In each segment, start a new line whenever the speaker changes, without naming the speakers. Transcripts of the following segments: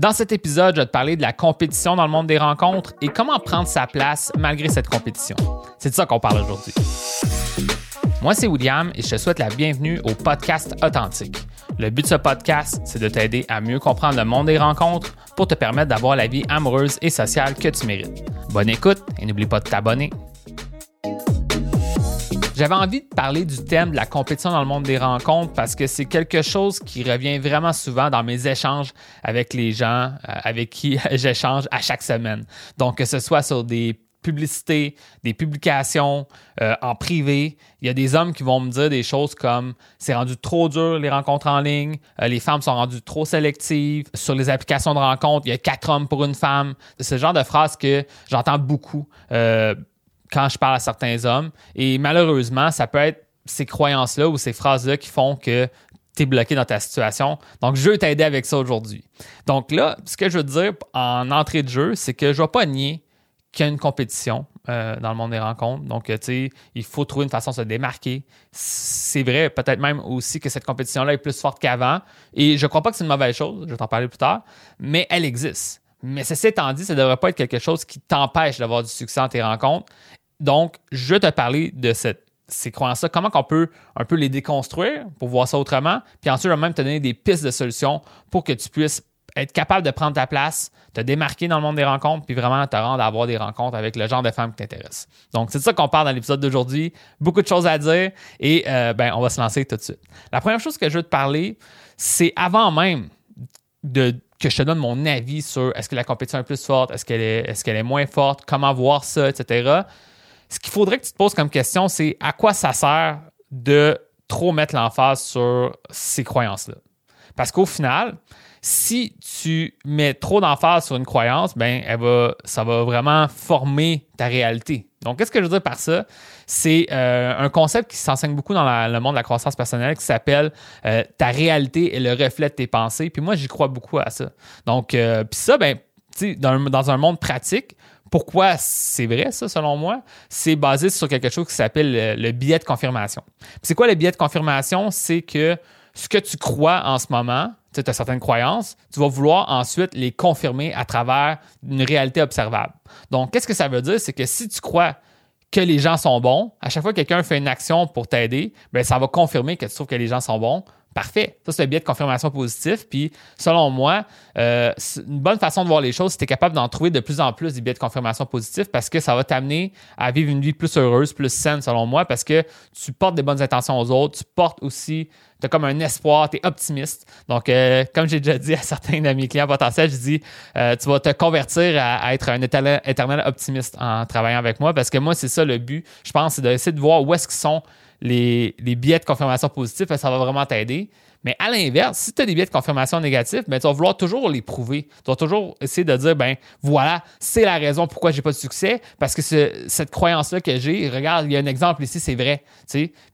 Dans cet épisode, je vais te parler de la compétition dans le monde des rencontres et comment prendre sa place malgré cette compétition. C'est de ça qu'on parle aujourd'hui. Moi, c'est William et je te souhaite la bienvenue au podcast Authentique. Le but de ce podcast, c'est de t'aider à mieux comprendre le monde des rencontres pour te permettre d'avoir la vie amoureuse et sociale que tu mérites. Bonne écoute et n'oublie pas de t'abonner. J'avais envie de parler du thème de la compétition dans le monde des rencontres parce que c'est quelque chose qui revient vraiment souvent dans mes échanges avec les gens euh, avec qui j'échange à chaque semaine. Donc, que ce soit sur des publicités, des publications euh, en privé. Il y a des hommes qui vont me dire des choses comme c'est rendu trop dur les rencontres en ligne, euh, les femmes sont rendues trop sélectives. Sur les applications de rencontres, il y a quatre hommes pour une femme. C'est ce genre de phrase que j'entends beaucoup quand je parle à certains hommes. Et malheureusement, ça peut être ces croyances-là ou ces phrases-là qui font que tu es bloqué dans ta situation. Donc, je veux t'aider avec ça aujourd'hui. Donc là, ce que je veux dire en entrée de jeu, c'est que je ne vais pas nier qu'il y a une compétition euh, dans le monde des rencontres. Donc, tu sais, il faut trouver une façon de se démarquer. C'est vrai, peut-être même aussi que cette compétition-là est plus forte qu'avant. Et je ne crois pas que c'est une mauvaise chose, je vais t'en parler plus tard, mais elle existe. Mais ceci étant dit, ça ne devrait pas être quelque chose qui t'empêche d'avoir du succès dans tes rencontres. Donc, je vais te parler de ces croyances-là, comment on peut un peu les déconstruire pour voir ça autrement, puis ensuite, je vais même te donner des pistes de solutions pour que tu puisses être capable de prendre ta place, te démarquer dans le monde des rencontres, puis vraiment te rendre à avoir des rencontres avec le genre de femmes qui t'intéressent. Donc, c'est de ça qu'on parle dans l'épisode d'aujourd'hui. Beaucoup de choses à dire et euh, ben, on va se lancer tout de suite. La première chose que je veux te parler, c'est avant même de, que je te donne mon avis sur est-ce que la compétition est plus forte, est-ce qu'elle qu'elle est moins forte, comment voir ça, etc ce qu'il faudrait que tu te poses comme question, c'est à quoi ça sert de trop mettre l'emphase sur ces croyances-là? Parce qu'au final, si tu mets trop d'emphase sur une croyance, ben, elle va, ça va vraiment former ta réalité. Donc, qu'est-ce que je veux dire par ça? C'est euh, un concept qui s'enseigne beaucoup dans le monde de la croissance personnelle qui s'appelle euh, ta réalité est le reflet de tes pensées. Puis moi, j'y crois beaucoup à ça. Donc, euh, puis ça, ben, dans, dans un monde pratique, pourquoi c'est vrai, ça, selon moi? C'est basé sur quelque chose qui s'appelle le, biais de confirmation. C'est quoi le biais de confirmation? C'est que ce que tu crois en ce moment, tu as certaines croyances, tu vas vouloir ensuite les confirmer à travers une réalité observable. Donc, qu'est-ce que ça veut dire? C'est que si tu crois que les gens sont bons, à chaque fois que quelqu'un fait une action pour t'aider, ben, ça va confirmer que tu trouves que les gens sont bons. Parfait. Ça, c'est le biais de confirmation positif. Puis, selon moi, euh, une bonne façon de voir les choses, c'est que tu es capable d'en trouver de plus en plus des biais de confirmation positif parce que ça va t'amener à vivre une vie plus heureuse, plus saine, selon moi, parce que tu portes des bonnes intentions aux autres, tu portes aussi, tu as comme un espoir, tu es optimiste. Donc, euh, comme j'ai déjà dit à certains de mes clients potentiels, je dis, euh, tu vas te convertir à, être un éternel, optimiste en travaillant avec moi parce que moi, c'est ça le but. Je pense, c'est d'essayer de voir où est-ce qu'ils sont les, billets de confirmation positifs, ça va vraiment t'aider. Mais à l'inverse, si tu as des biais de confirmation négatifs, ben, tu vas vouloir toujours les prouver. Tu vas toujours essayer de dire, ben voilà, c'est la raison pourquoi j'ai pas de succès, parce que cette croyance-là que j'ai, regarde, il y a un exemple ici, c'est vrai.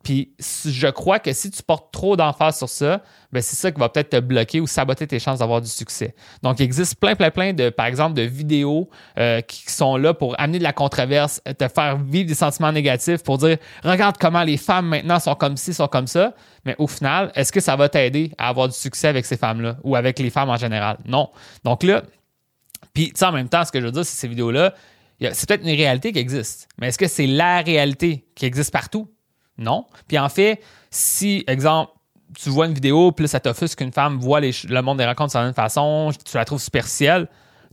Puis je crois que si tu portes trop d'emphase sur ça, ben c'est ça qui va peut-être te bloquer ou saboter tes chances d'avoir du succès. Donc, il existe plein, plein, plein de, par exemple, de vidéos euh, qui sont là pour amener de la controverse, te faire vivre des sentiments négatifs, pour dire, regarde comment les femmes maintenant sont comme ci, sont comme ça. Mais au final, est-ce que ça va t'aider à avoir du succès avec ces femmes-là ou avec les femmes en général? Non. Donc là, puis en même temps, ce que je veux dire, c'est ces vidéos-là, c'est peut-être une réalité qui existe. Mais est-ce que c'est la réalité qui existe partout? Non. Puis en fait, si, exemple, tu vois une vidéo, puis ça t'offusque qu'une femme voit le monde des rencontres de même façon, tu la trouves superficielle,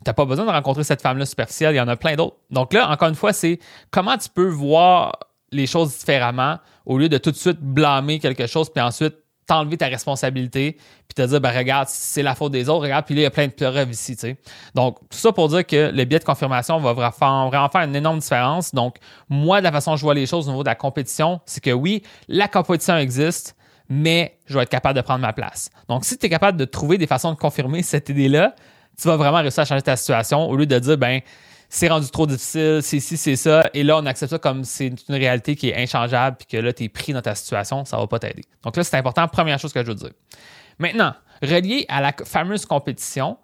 n'as pas besoin de rencontrer cette femme-là superficielle, il y en a plein d'autres. Donc là, encore une fois, c'est comment tu peux voir les choses différemment au lieu de tout de suite blâmer quelque chose puis ensuite t'enlever ta responsabilité puis te dire ben regarde c'est la faute des autres regarde puis là il y a plein de preuves ici tu sais donc tout ça pour dire que le biais de confirmation va vraiment faire une énorme différence donc moi de la façon dont je vois les choses au niveau de la compétition c'est que oui la compétition existe mais je vais être capable de prendre ma place donc si tu es capable de trouver des façons de confirmer cette idée là tu vas vraiment réussir à changer ta situation au lieu de dire ben c'est rendu trop difficile, c'est ci, c'est ça. Et là, on accepte ça comme c'est une réalité qui est inchangeable, puis que là, tu es pris dans ta situation, ça va pas t'aider. Donc là, c'est important, première chose que je veux dire. Maintenant, relié à la fameuse compétition,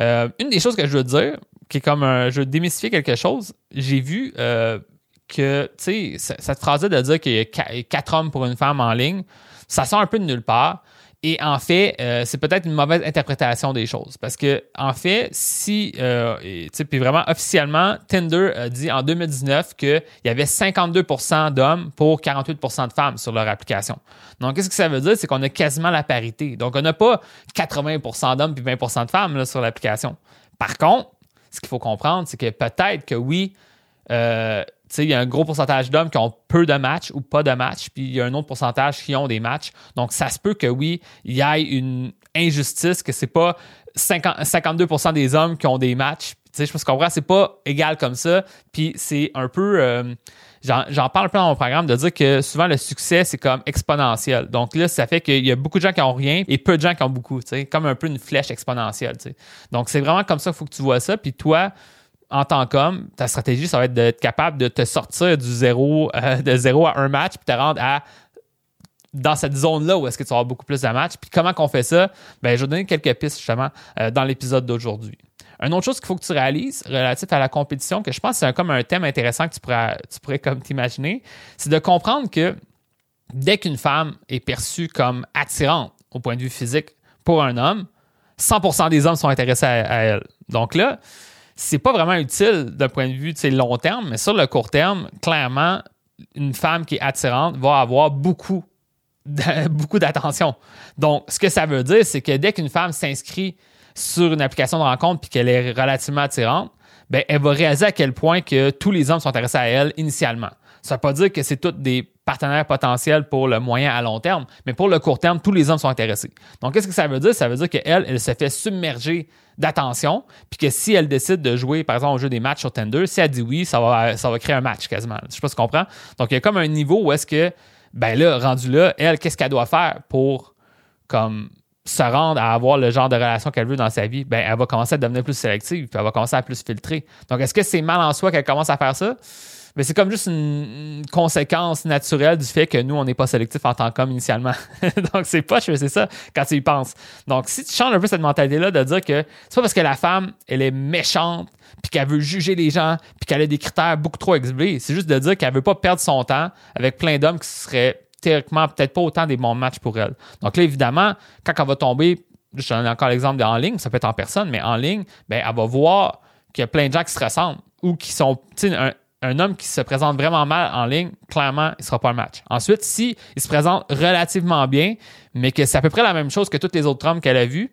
euh, une des choses que je veux dire, qui est comme un, je veux démystifier quelque chose, j'ai vu euh, que, tu sais, cette phrase de dire qu'il y a quatre hommes pour une femme en ligne, ça sort un peu de nulle part. Et en fait, euh, c'est peut-être une mauvaise interprétation des choses. Parce que, en fait, si, euh, sais, puis vraiment officiellement, Tinder a dit en 2019 qu'il y avait 52% d'hommes pour 48% de femmes sur leur application. Donc, qu'est-ce que ça veut dire? C'est qu'on a quasiment la parité. Donc, on n'a pas 80% d'hommes puis 20% de femmes sur l'application. Par contre, ce qu'il faut comprendre, c'est que peut-être que oui, euh, il y a un gros pourcentage d'hommes qui ont peu de matchs ou pas de matchs, puis il y a un autre pourcentage qui ont des matchs. Donc, ça se peut que oui, il y ait une injustice, que c'est pas 52% des hommes qui ont des matchs. Je pense qu'on comprends, c'est pas égal comme ça. Puis c'est un peu. Euh, j'en parle peu dans mon programme de dire que souvent le succès, c'est comme exponentiel. Donc là, ça fait qu'il y a beaucoup de gens qui ont rien et peu de gens qui ont beaucoup. Comme un peu une flèche exponentielle. Donc c'est vraiment comme ça qu'il faut que tu vois ça. Puis toi, en tant qu'homme, ta stratégie, ça va être d'être capable de te sortir du zéro, euh, de zéro à un match, puis te rendre à dans cette zone-là où est-ce que tu vas beaucoup plus de matchs. Puis comment qu'on fait ça? Ben, je vais donner quelques pistes justement euh, dans l'épisode d'aujourd'hui. Une autre chose qu'il faut que tu réalises relatif à la compétition, que je pense que c'est comme un thème intéressant que tu pourrais, t'imaginer, c'est de comprendre que dès qu'une femme est perçue comme attirante au point de vue physique pour un homme, 100% des hommes sont intéressés à elle. Donc là, c'est pas vraiment utile d'un point de vue long terme, mais sur le court terme, clairement, une femme qui est attirante va avoir beaucoup, beaucoup d'attention. Donc, ce que ça veut dire, c'est que dès qu'une femme s'inscrit sur une application de rencontre puis qu'elle est relativement attirante, ben, elle va réaliser à quel point que tous les hommes sont intéressés à elle initialement. Ça ne veut pas dire que c'est tous des partenaires potentiels pour le moyen à long terme, mais pour le court terme, tous les hommes sont intéressés. Donc, qu'est-ce que ça veut dire? Ça veut dire qu'elle, elle se fait submerger d'attention, puis que si elle décide de jouer, par exemple, au jeu des matchs sur Tinder, si elle dit oui, ça va, ça va créer un match quasiment. Je sais pas si tu comprends. Donc, il y a comme un niveau où est-ce que, ben là, rendu là, elle, qu'est-ce qu'elle doit faire pour, comme, se rendre à avoir le genre de relation qu'elle veut dans sa vie, ben, elle va commencer à devenir plus sélective, puis elle va commencer à plus filtrer. Donc, est-ce que c'est mal en soi qu'elle commence à faire ça? Mais c'est comme juste une, conséquence naturelle du fait que nous, on n'est pas sélectif en tant qu'homme initialement. Donc, c'est pas, c'est ça, quand tu y penses. Donc, si tu changes un peu cette mentalité-là de dire que c'est pas parce que la femme, elle est méchante, puis qu'elle veut juger les gens, puis qu'elle a des critères beaucoup trop exhibés, c'est juste de dire qu'elle veut pas perdre son temps avec plein d'hommes qui seraient théoriquement peut-être pas autant des bons matchs pour elle. Donc là, évidemment, quand elle va tomber, je donne encore l'exemple en ligne, ça peut être en personne, mais en ligne, ben, elle va voir qu'il y a plein de gens qui se ressemblent ou qui sont, un, un homme qui se présente vraiment mal en ligne, clairement, il ne sera pas un match. Ensuite, si se présente relativement bien, mais que c'est à peu près la même chose que tous les autres hommes qu'elle a vus,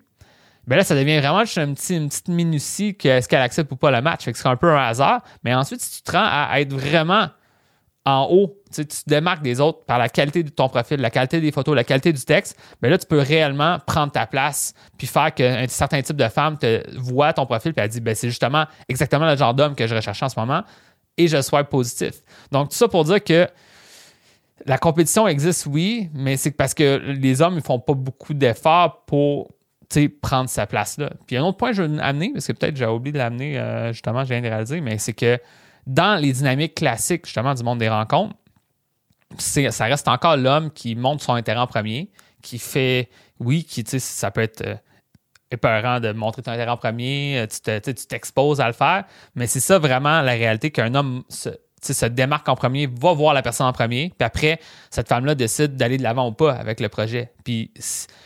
ben là, ça devient vraiment juste une, petite, minutie que est-ce qu'elle accepte ou pas le match. Fait que c'est un peu un hasard. Mais ensuite, si tu te rends à être vraiment en haut, tu te démarques des autres par la qualité de ton profil, la qualité des photos, la qualité du texte, ben là, tu peux réellement prendre ta place puis faire qu'un certain type de femme te voit ton profil puis elle dit, ben c'est justement exactement le genre d'homme que je recherche en ce moment et je sois positif. Donc, tout ça pour dire que la compétition existe, oui, mais c'est parce que les hommes ne font pas beaucoup d'efforts pour prendre sa place-là. Puis un autre point que je veux amener, parce que peut-être j'ai oublié de l'amener, euh, justement, je viens de réaliser, mais c'est que dans les dynamiques classiques, justement, du monde des rencontres, ça reste encore l'homme qui montre son intérêt en premier, qui fait, oui, qui, ça peut être euh, épeurant de montrer ton intérêt en premier, euh, tu t'exposes à le faire, mais c'est ça vraiment la réalité qu'un homme se, se démarque en premier, va voir la personne en premier, puis après, cette femme-là décide d'aller de l'avant ou pas avec le projet. Puis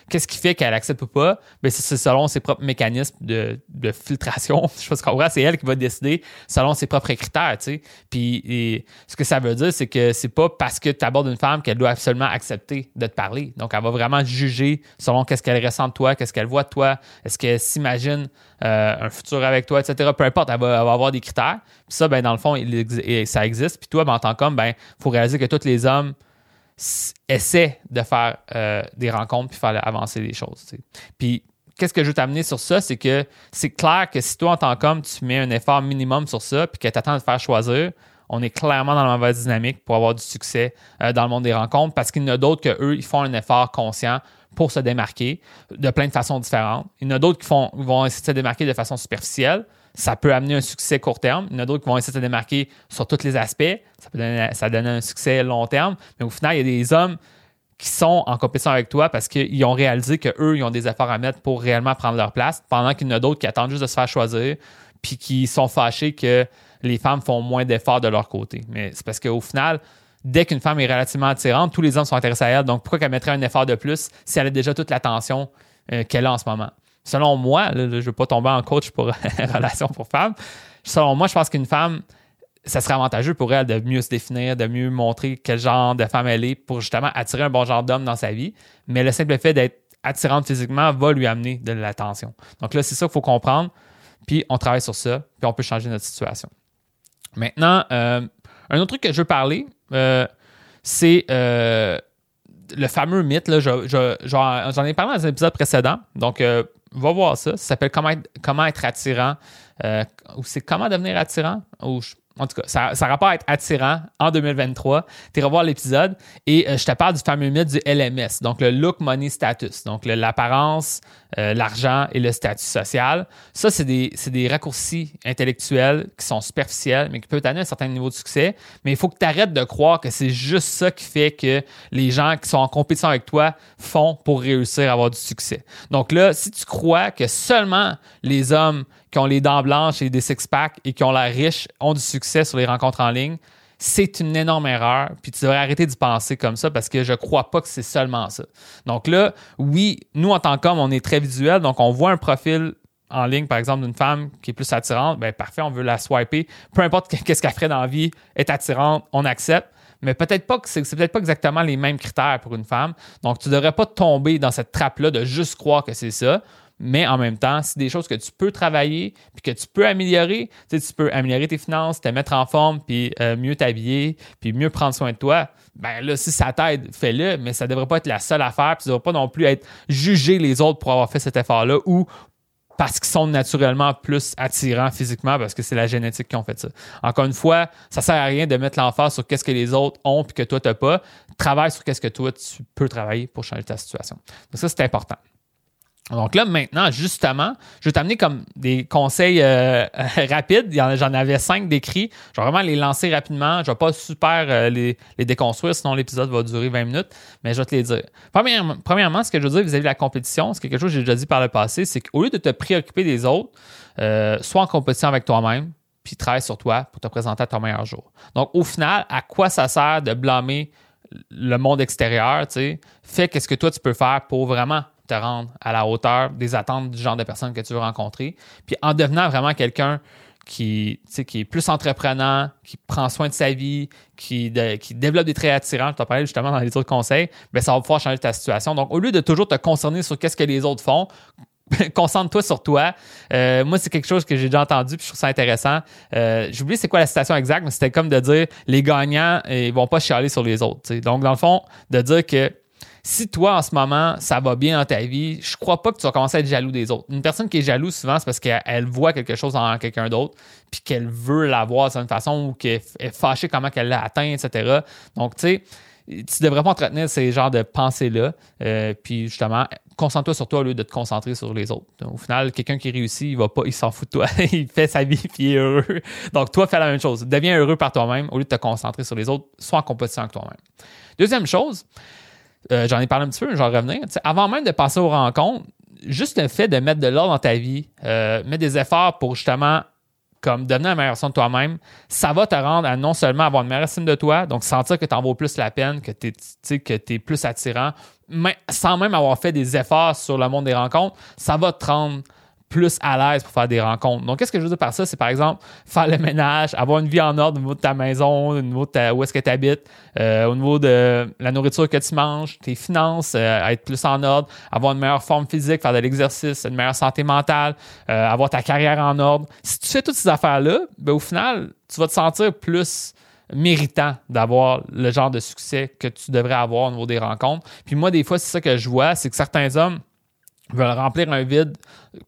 qu'est-ce qui fait qu'elle accepte ou pas? Ben, c'est selon ses propres mécanismes de, filtration. Je pense qu'on c'est elle qui va décider selon ses propres critères, tu sais. Puis ce que ça veut dire, c'est que c'est pas parce que tu abordes une femme qu'elle doit absolument accepter de te parler. Donc, elle va vraiment juger selon qu'est-ce qu'elle ressent de toi, qu'est-ce qu'elle voit de toi, est-ce qu'elle s'imagine euh, un futur avec toi, etc. Peu importe, elle va, avoir des critères. Puis ça, ben, dans le fond, ça existe. Puis toi, ben, en tant qu'homme, ben, faut réaliser que tous les hommes essaie de faire euh, des rencontres puis faire avancer les choses. Puis qu'est-ce que je veux t'amener sur ça, c'est que c'est clair que si toi, en tant qu'homme, tu mets un effort minimum sur ça puis que tu attends de faire choisir, on est clairement dans la mauvaise dynamique pour avoir du succès euh, dans le monde des rencontres parce qu'il y en a d'autres qu'eux, ils font un effort conscient pour se démarquer de plein de façons différentes. Il y en a d'autres qui vont essayer de se démarquer de façon superficielle ça peut amener un succès court terme. Il y en a d'autres qui vont essayer de se démarquer sur tous les aspects. Ça peut donner, donne un succès long terme. Mais au final, il y a des hommes qui sont en compétition avec toi parce qu'ils ont réalisé qu'eux, ils ont des efforts à mettre pour réellement prendre leur place, pendant qu'il y en a d'autres qui attendent juste de se faire choisir, puis qui sont fâchés que les femmes font moins d'efforts de leur côté. Mais c'est parce qu'au final, dès qu'une femme est relativement attirante, tous les hommes sont intéressés à elle. Donc, pourquoi qu'elle mettrait un effort de plus si elle a déjà toute l'attention euh, qu'elle a en ce moment? Selon moi, je ne veux pas tomber en coach pour relation pour femmes. Selon moi, je pense qu'une femme, ça serait avantageux pour elle de mieux se définir, de mieux montrer quel genre de femme elle est pour justement attirer un bon genre d'homme dans sa vie. Mais le simple fait d'être attirante physiquement va lui amener de l'attention. Donc là, c'est ça qu'il faut comprendre. Puis on travaille sur ça, puis on peut changer notre situation. Maintenant, euh, un autre truc que je veux parler, euh, c'est euh, le fameux mythe. j'en ai parlé dans un épisode précédent. Donc, va voir ça. Ça s'appelle comment être, comment être attirant. ou c'est comment devenir attirant. Ou en tout cas, ça, ça rapport à être attirant en 2023. Tu revoir l'épisode et euh, je te parle du fameux mythe du LMS, donc le look, money, status, donc l'apparence, euh, l'argent et le statut social. Ça, c'est des, des, raccourcis intellectuels qui sont superficiels, mais qui peuvent t'amener un certain niveau de succès. Mais il faut que tu arrêtes de croire que c'est juste ça qui fait que les gens qui sont en compétition avec toi font pour réussir à avoir du succès. Donc là, si tu crois que seulement les hommes qui ont les dents blanches et des six-packs et qui ont l'air riches ont du succès sur les rencontres en ligne, c'est une énorme erreur. Puis tu devrais arrêter d'y penser comme ça parce que je crois pas que c'est seulement ça. Donc là, oui, nous en tant qu'hommes, on est très visuel, donc on voit un profil en ligne, par exemple, d'une femme qui est plus attirante, ben parfait, on veut la swiper. Peu importe qu'est-ce qu'elle ferait dans la vie, est attirante, on accepte. Mais peut-être pas que c'est, peut-être pas exactement les mêmes critères pour une femme. Donc, tu ne devrais pas tomber dans cette trappe-là de juste croire que c'est ça mais en même temps, c'est des choses que tu peux travailler puis que tu peux améliorer. Tu, sais, tu peux améliorer tes finances, te mettre en forme, puis euh, mieux t'habiller, puis mieux prendre soin de toi. Ben là, si ça t'aide, fais-le, mais ça ne devrait pas être la seule affaire, puis ça ne devrait pas non plus être juger les autres pour avoir fait cet effort-là ou parce qu'ils sont naturellement plus attirants physiquement parce que c'est la génétique qui ont fait ça. Encore une fois, ça sert à rien de mettre l'emphase sur qu'est-ce que les autres ont puis que toi tu n'as pas. Travaille sur qu'est-ce que toi tu peux travailler pour changer ta situation. Donc ça c'est important. Donc là, maintenant, justement, je vais t'amener comme des conseils euh, rapides. J'en avais cinq décrits. Je vais vraiment les lancer rapidement. Je ne vais pas super euh, les, déconstruire, sinon l'épisode va durer 20 minutes, mais je vais te les dire. Premièrement, ce que je veux dire vis-à-vis de la compétition, c'est quelque chose que j'ai déjà dit par le passé, c'est qu'au lieu de te préoccuper des autres, euh, sois en compétition avec toi-même, puis travaille sur toi pour te présenter à ton meilleur jour. Donc, au final, à quoi ça sert de blâmer le monde extérieur, tu sais? Fais qu'est-ce que toi tu peux faire pour vraiment te rendre à la hauteur des attentes du genre de personnes que tu veux rencontrer. Puis en devenant vraiment quelqu'un qui, qui est plus entreprenant, qui prend soin de sa vie, qui, qui développe des traits attirants, je t'en parlais justement dans les autres conseils, bien, ça va pouvoir changer ta situation. Donc, au lieu de toujours te concerner sur qu'est-ce que les autres font, concentre-toi sur toi. Euh, moi, c'est quelque chose que j'ai déjà entendu, puis je trouve ça intéressant. Euh, J'oublie c'est quoi la citation exacte, mais c'était comme de dire les gagnants, ils vont pas chialer sur les autres. Donc, dans le fond, de dire que si toi, en ce moment, ça va bien dans ta vie, je crois pas que tu vas commencer à être jaloux des autres. Une personne qui est jalouse, souvent, c'est parce qu'elle voit quelque chose en quelqu'un d'autre, puis qu'elle veut l'avoir d'une façon ou qu'elle est fâchée comment qu'elle l'a atteint, etc. Donc, tu sais, tu devrais pas entretenir ces genres de pensées-là. Euh, puis justement, concentre-toi sur toi au lieu de te concentrer sur les autres. au final, quelqu'un qui réussit, il va pas, il s'en fout de toi. il fait sa vie puis il est heureux. Donc, toi, fais la même chose. Deviens heureux par toi-même au lieu de te concentrer sur les autres. Sois en compétition avec toi-même. Deuxième chose, euh, j'en ai parlé un petit peu, mais je vais revenir. avant même de passer aux rencontres, juste le fait de mettre de l'ordre dans ta vie, euh, mettre des efforts pour justement comme donner la meilleure version de toi-même, ça va te rendre à non seulement avoir une meilleure estime de toi, donc sentir que tu en vaux plus la peine, que tu es, es, plus attirant, mais sans même avoir fait des efforts sur le monde des rencontres, ça va te rendre plus à l'aise pour faire des rencontres. Donc, qu'est-ce que je veux dire par ça? C'est par exemple faire le ménage, avoir une vie en ordre au niveau de ta maison, au niveau de où est-ce que tu habites, euh, au niveau de la nourriture que tu manges, tes finances, euh, être plus en ordre, avoir une meilleure forme physique, faire de l'exercice, une meilleure santé mentale, euh, avoir ta carrière en ordre. Si tu fais toutes ces affaires-là, ben, au final, tu vas te sentir plus méritant d'avoir le genre de succès que tu devrais avoir au niveau des rencontres. Puis moi, des fois, c'est ça que je vois, c'est que certains hommes, veulent remplir un vide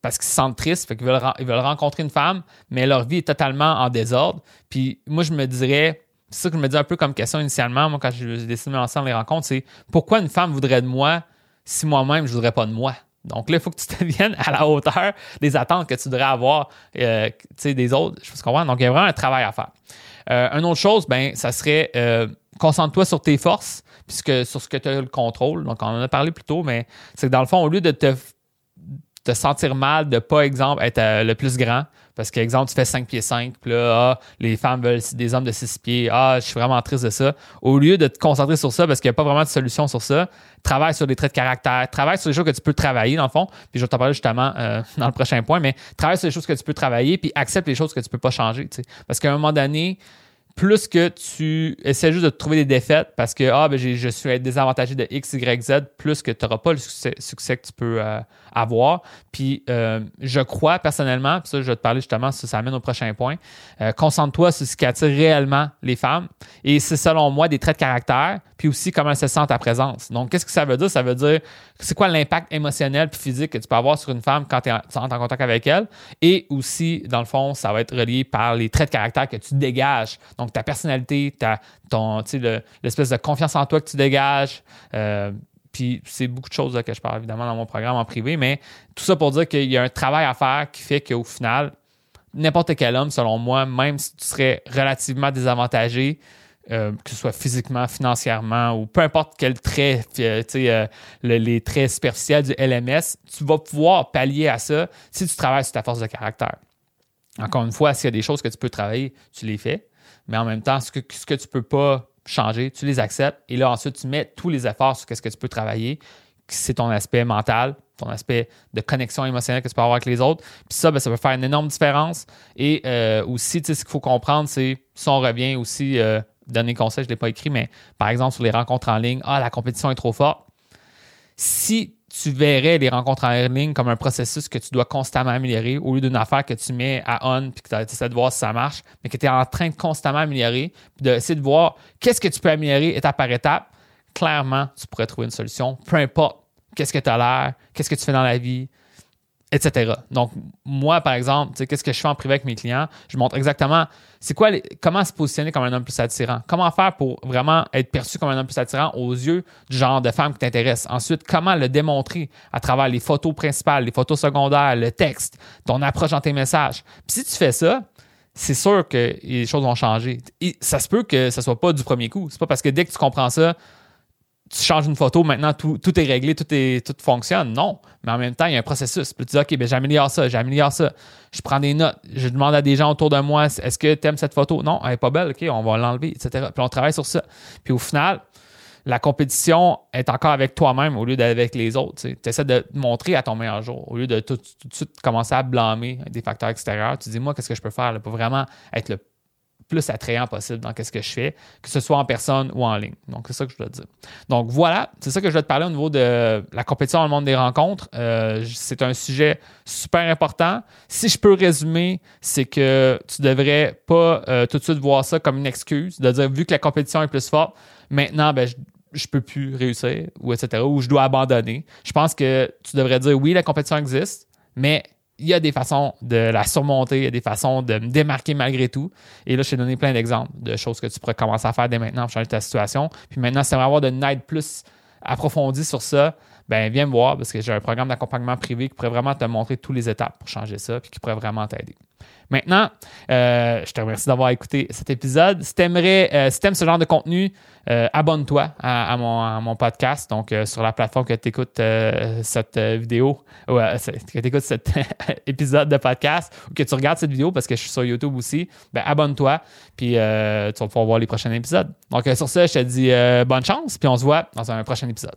parce qu'ils se sentent tristes, fait qu'ils veulent, ils veulent rencontrer une femme, mais leur vie est totalement en désordre. Puis moi, je me dirais, c'est ça que je me dis un peu comme question initialement, moi, quand j'ai décidé de lancer les rencontres, c'est pourquoi une femme voudrait de moi si moi-même, je voudrais pas de moi? Donc là, il faut que tu te viennes à la hauteur des attentes que tu devrais avoir euh, des autres. Je comprends. Donc, il y a vraiment un travail à faire. Euh, une autre chose, ben, ça serait euh, concentre-toi sur tes forces, puisque sur ce que tu as le contrôle. Donc, on en a parlé plus tôt, mais c'est que dans le fond, au lieu de te te sentir mal de pas, exemple, être euh, le plus grand. Parce que, exemple, tu fais 5 pieds 5, puis là, ah, les femmes veulent des hommes de 6 pieds. Ah, je suis vraiment triste de ça. Au lieu de te concentrer sur ça, parce qu'il n'y a pas vraiment de solution sur ça, travaille sur des traits de caractère, travaille sur les choses que tu peux travailler, dans le fond. Puis je vais t'en parler justement euh, dans le prochain point, mais travaille sur les choses que tu peux travailler, puis accepte les choses que tu peux pas changer. Parce qu'à un moment donné, plus que tu essaies juste de trouver des défaites parce que ah, ben, je suis désavantagé de X, Y, Z, plus que tu n'auras pas le succès, que tu peux euh, avoir. Puis euh, je crois personnellement, puis ça, je vais te parler justement, ça, ça amène au prochain point. Euh, concentre-toi sur ce qui attire réellement les femmes. Et c'est selon moi des traits de caractère, puis aussi comment elles se sentent à présence. Donc, qu'est-ce que ça veut dire? Ça veut dire c'est quoi l'impact émotionnel puis physique que tu peux avoir sur une femme quand tu entres en contact avec elle? Et aussi, dans le fond, ça va être relié par les traits de caractère que tu dégages. Donc, ta personnalité, ta, ton, l'espèce de confiance en toi que tu dégages. Euh, puis c'est beaucoup de choses que je parle évidemment dans mon programme en privé, mais tout ça pour dire qu'il y a un travail à faire qui fait qu'au final, n'importe quel homme, selon moi, même si tu serais relativement désavantagé, euh, que ce soit physiquement, financièrement ou peu importe quel trait, euh, euh les traits superficiels du LMS, tu vas pouvoir pallier à ça si tu travailles sur ta force de caractère. Encore une fois, s'il y a des choses que tu peux travailler, tu les fais, mais en même temps, ce que, ce que tu ne peux pas changer, tu les acceptes et là ensuite tu mets tous les efforts sur ce que tu peux travailler, c'est ton aspect mental, ton aspect de connexion émotionnelle que tu peux avoir avec les autres. Puis ça, ben, ça peut faire une énorme différence. Et euh, aussi, ce qu'il faut comprendre, c'est si on revient aussi, euh, donner conseil, je ne l'ai pas écrit, mais par exemple sur les rencontres en ligne, ah, la compétition est trop forte. Si tu verrais les rencontres en ligne comme un processus que tu dois constamment améliorer au lieu d'une affaire que tu mets à on puis que tu essaies de voir si ça marche, mais que tu es en train de constamment améliorer, puis d'essayer de voir qu'est-ce que tu peux améliorer étape par étape. Clairement, tu pourrais trouver une solution, peu importe qu'est-ce que tu as l'air, qu'est-ce que tu fais dans la vie, etc. Donc, moi, par exemple, qu'est-ce que je fais en privé avec mes clients? Je montre exactement c'est quoi comment se positionner comme un homme plus attirant. Comment faire pour vraiment être perçu comme un homme plus attirant aux yeux du genre de femme qui t'intéresse? Ensuite, comment le démontrer à travers les photos principales, les photos secondaires, le texte, ton approche dans tes messages? Puis si tu fais ça, c'est sûr que les choses vont changer. ça se peut que ce soit pas du premier coup. C'est pas parce que dès que tu comprends ça, tu changes une photo, maintenant tout, est réglé, tout, est, tout fonctionne. Non. Mais en même temps, il y a un processus. Puis tu dis, OK, ben, j'améliore ça, j'améliore ça. Je prends des notes. Je demande à des gens autour de moi, est-ce que tu aimes cette photo? Non, elle n'est pas belle. OK, on va l'enlever, etc. Puis on travaille sur ça. Puis au final, la compétition est encore avec toi-même au lieu d'être avec les autres. Tu essaies de montrer à ton meilleur jour. Au lieu de tout, de suite commencer à blâmer des facteurs extérieurs, tu dis, moi, qu'est-ce que je peux faire pour vraiment être le plus attrayant possible dans ce que je fais, que ce soit en personne ou en ligne. Donc, c'est ça que je dois dire. Donc, voilà, c'est ça que je vais te parler au niveau de la compétition dans le monde des rencontres. Euh, c'est un sujet super important. Si je peux résumer, c'est que tu devrais pas euh, tout de suite voir ça comme une excuse, de dire, vu que la compétition est plus forte, maintenant, ben, je, je peux plus réussir, ou etc., ou je dois abandonner. Je pense que tu devrais dire, oui, la compétition existe, mais il y a des façons de la surmonter, il y a des façons de me démarquer malgré tout. Et là, je t'ai donné plein d'exemples de choses que tu pourrais commencer à faire dès maintenant pour changer ta situation. Puis maintenant, si tu avoir de aide plus approfondie sur ça, ben viens me voir parce que j'ai un programme d'accompagnement privé qui pourrait vraiment te montrer toutes les étapes pour changer ça puis qui pourrait vraiment t'aider. Maintenant, euh, je te remercie d'avoir écouté cet épisode. Si tu euh, si ce genre de contenu, euh, abonne-toi à, mon, podcast. Donc, sur la plateforme que tu écoutes cette vidéo, ou que tu écoutes cet épisode de podcast ou que tu regardes cette vidéo parce que je suis sur YouTube aussi, ben, abonne-toi. Puis, tu vas pouvoir voir les prochains épisodes. Donc, sur ça, je te dis bonne chance. Puis, on se voit dans un prochain épisode.